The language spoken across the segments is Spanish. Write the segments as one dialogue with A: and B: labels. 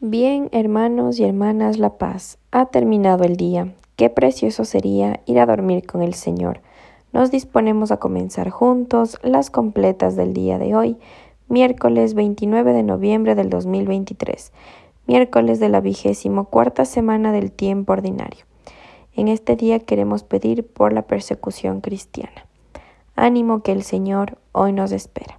A: Bien, hermanos y hermanas, la paz. Ha terminado el día. Qué precioso sería ir a dormir con el Señor. Nos disponemos a comenzar juntos las completas del día de hoy, miércoles 29 de noviembre del 2023, miércoles de la vigésimo cuarta semana del tiempo ordinario. En este día queremos pedir por la persecución cristiana. Ánimo que el Señor hoy nos espera.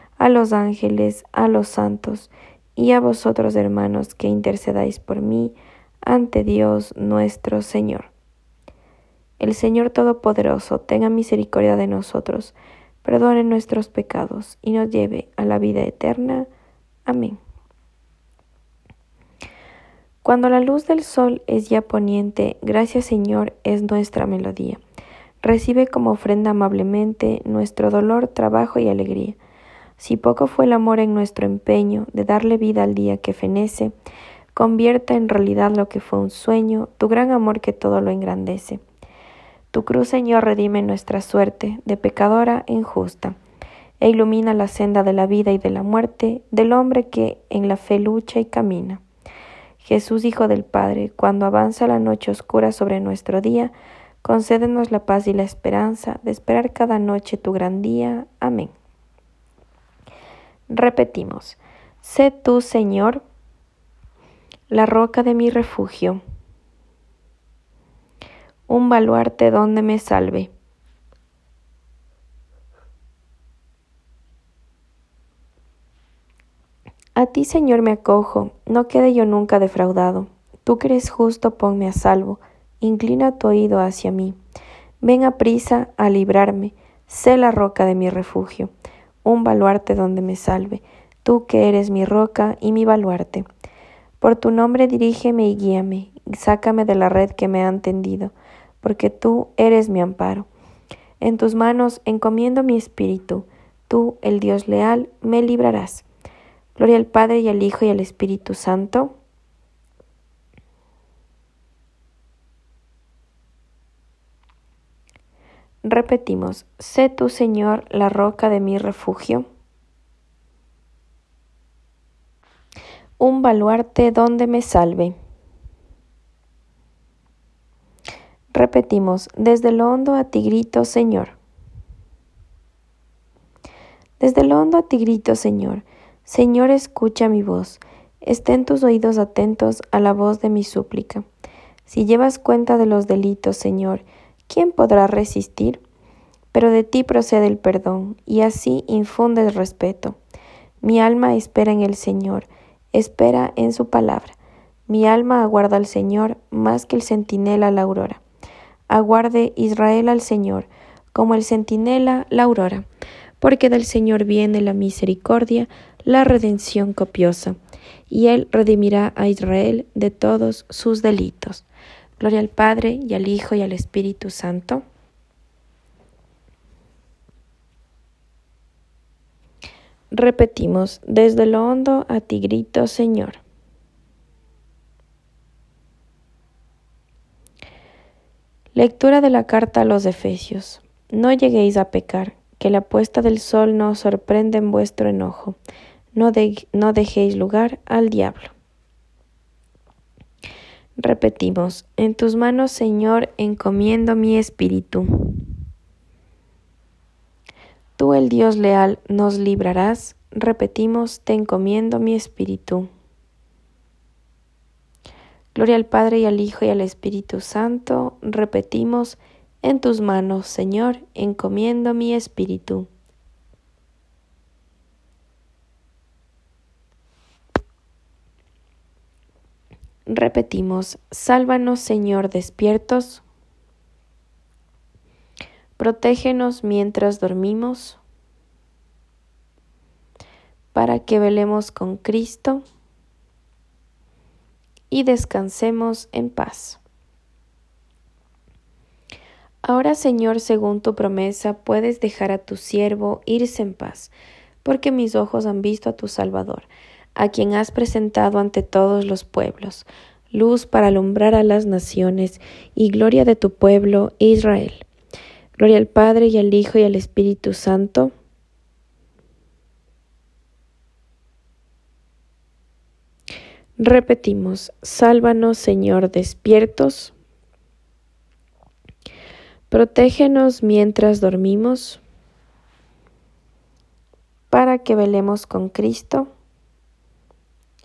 A: a los ángeles, a los santos, y a vosotros, hermanos, que intercedáis por mí ante Dios nuestro Señor. El Señor Todopoderoso tenga misericordia de nosotros, perdone nuestros pecados y nos lleve a la vida eterna. Amén. Cuando la luz del sol es ya poniente, gracias Señor es nuestra melodía. Recibe como ofrenda amablemente nuestro dolor, trabajo y alegría si poco fue el amor en nuestro empeño de darle vida al día que fenece, convierta en realidad lo que fue un sueño, tu gran amor que todo lo engrandece. Tu cruz, Señor, redime nuestra suerte de pecadora e injusta, e ilumina la senda de la vida y de la muerte del hombre que en la fe lucha y camina. Jesús, Hijo del Padre, cuando avanza la noche oscura sobre nuestro día, concédenos la paz y la esperanza de esperar cada noche tu gran día. Amén. Repetimos, sé tú, Señor, la roca de mi refugio, un baluarte donde me salve. A ti, Señor, me acojo, no quede yo nunca defraudado. Tú que eres justo, ponme a salvo, inclina tu oído hacia mí. Ven a prisa a librarme, sé la roca de mi refugio un baluarte donde me salve, tú que eres mi roca y mi baluarte. Por tu nombre dirígeme y guíame, y sácame de la red que me han tendido, porque tú eres mi amparo. En tus manos encomiendo mi espíritu, tú, el Dios leal, me librarás. Gloria al Padre y al Hijo y al Espíritu Santo Repetimos, sé tú, Señor, la roca de mi refugio, un baluarte donde me salve. Repetimos, desde lo hondo a ti grito, Señor. Desde lo hondo a ti grito, Señor. Señor, escucha mi voz. Estén tus oídos atentos a la voz de mi súplica. Si llevas cuenta de los delitos, Señor, ¿quién podrá resistir? Pero de ti procede el perdón, y así infundes respeto. Mi alma espera en el Señor, espera en su palabra. Mi alma aguarda al Señor más que el centinela la aurora. Aguarde Israel al Señor, como el centinela la aurora, porque del Señor viene la misericordia, la redención copiosa, y Él redimirá a Israel de todos sus delitos. Gloria al Padre y al Hijo y al Espíritu Santo. Repetimos, desde lo hondo a ti grito, Señor. Lectura de la carta a los Efesios. No lleguéis a pecar, que la puesta del sol no os sorprenda en vuestro enojo. No, no dejéis lugar al diablo. Repetimos, en tus manos, Señor, encomiendo mi espíritu. Tú, el Dios leal, nos librarás. Repetimos, te encomiendo mi espíritu. Gloria al Padre y al Hijo y al Espíritu Santo. Repetimos, en tus manos, Señor, encomiendo mi espíritu. Repetimos, sálvanos Señor despiertos, protégenos mientras dormimos, para que velemos con Cristo y descansemos en paz. Ahora, Señor, según tu promesa, puedes dejar a tu siervo irse en paz, porque mis ojos han visto a tu Salvador, a quien has presentado ante todos los pueblos, luz para alumbrar a las naciones y gloria de tu pueblo Israel. Gloria al Padre y al Hijo y al Espíritu Santo. Repetimos, sálvanos Señor despiertos. Protégenos mientras dormimos, para que velemos con Cristo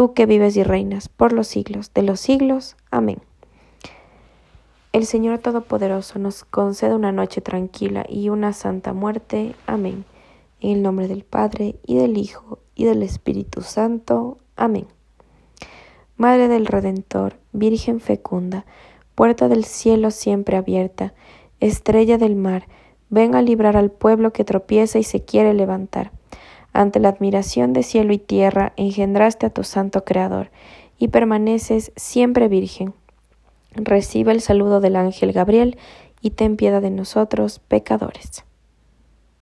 A: tú que vives y reinas por los siglos de los siglos. Amén. El Señor Todopoderoso nos conceda una noche tranquila y una santa muerte. Amén. En el nombre del Padre, y del Hijo, y del Espíritu Santo. Amén. Madre del Redentor, Virgen fecunda, puerta del cielo siempre abierta, estrella del mar, ven a librar al pueblo que tropieza y se quiere levantar. Ante la admiración de cielo y tierra engendraste a tu santo Creador, y permaneces siempre virgen. Recibe el saludo del ángel Gabriel, y ten piedad de nosotros, pecadores.